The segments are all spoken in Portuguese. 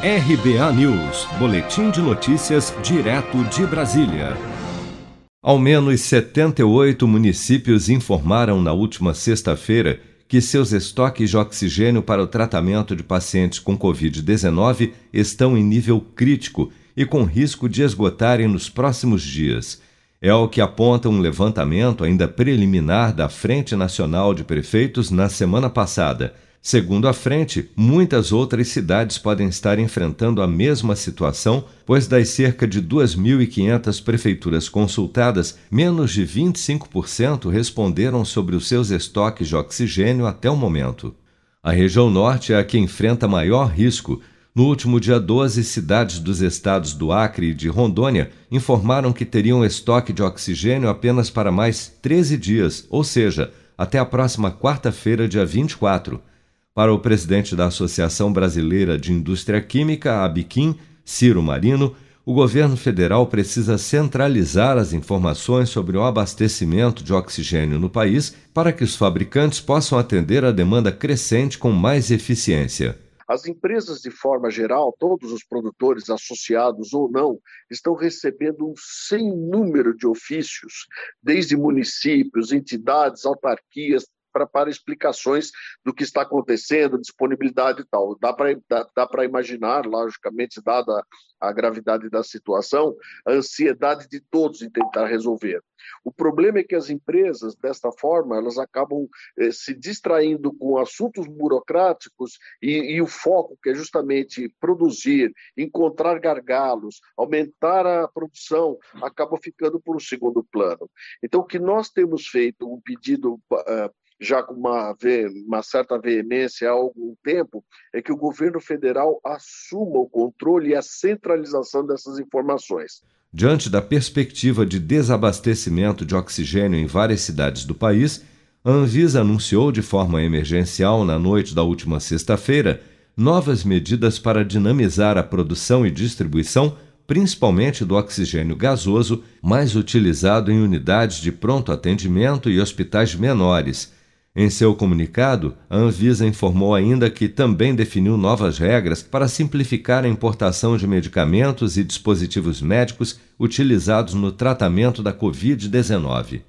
RBA News, Boletim de Notícias, direto de Brasília. Ao menos 78 municípios informaram na última sexta-feira que seus estoques de oxigênio para o tratamento de pacientes com Covid-19 estão em nível crítico e com risco de esgotarem nos próximos dias. É o que aponta um levantamento ainda preliminar da Frente Nacional de Prefeitos na semana passada. Segundo a frente, muitas outras cidades podem estar enfrentando a mesma situação, pois das cerca de 2.500 prefeituras consultadas, menos de 25% responderam sobre os seus estoques de oxigênio até o momento. A região norte é a que enfrenta maior risco. No último dia 12, cidades dos estados do Acre e de Rondônia informaram que teriam estoque de oxigênio apenas para mais 13 dias, ou seja, até a próxima quarta-feira, dia 24. Para o presidente da Associação Brasileira de Indústria Química, a Biquim, Ciro Marino, o governo federal precisa centralizar as informações sobre o abastecimento de oxigênio no país para que os fabricantes possam atender a demanda crescente com mais eficiência. As empresas, de forma geral, todos os produtores, associados ou não, estão recebendo um sem número de ofícios, desde municípios, entidades, autarquias, para, explicações do que está acontecendo, disponibilidade e tal. Dá para dá, dá imaginar, logicamente, dada a gravidade da situação, a ansiedade de todos em tentar resolver. O problema é que as empresas, desta forma, elas acabam eh, se distraindo com assuntos burocráticos e, e, o foco, que é justamente produzir, encontrar gargalos, aumentar a produção, acaba ficando por um segundo plano. Então, o que nós temos feito, um pedido uh, já com uma, uma certa veemência há algum tempo, é que o governo federal assuma o controle e a centralização dessas informações. Diante da perspectiva de desabastecimento de oxigênio em várias cidades do país, a Anvisa anunciou de forma emergencial na noite da última sexta-feira novas medidas para dinamizar a produção e distribuição, principalmente do oxigênio gasoso, mais utilizado em unidades de pronto atendimento e hospitais menores em seu comunicado, a Anvisa informou ainda que também definiu novas regras para simplificar a importação de medicamentos e dispositivos médicos utilizados no tratamento da Covid-19.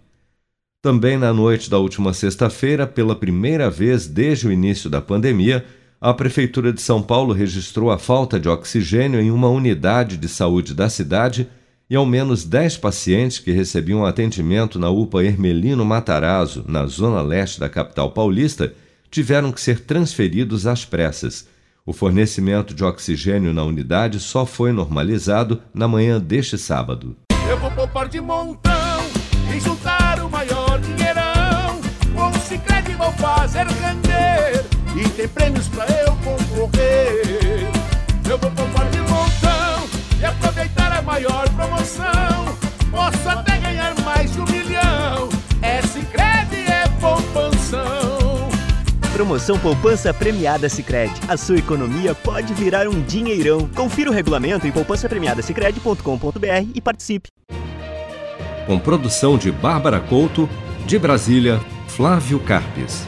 Também na noite da última sexta-feira, pela primeira vez desde o início da pandemia, a Prefeitura de São Paulo registrou a falta de oxigênio em uma unidade de saúde da cidade e ao menos 10 pacientes que recebiam atendimento na UPA Hermelino Matarazzo, na zona leste da capital paulista, tiveram que ser transferidos às pressas. O fornecimento de oxigênio na unidade só foi normalizado na manhã deste sábado. Eu vou poupar de montão e juntar o maior dinheirão. Com o Cicred vou fazer render e tem prêmios pra eu Promoção Poupança Premiada Sicredi. A sua economia pode virar um dinheirão. Confira o regulamento em poupancapremiadasicredi.com.br e participe. Com produção de Bárbara Couto, de Brasília, Flávio Carpes.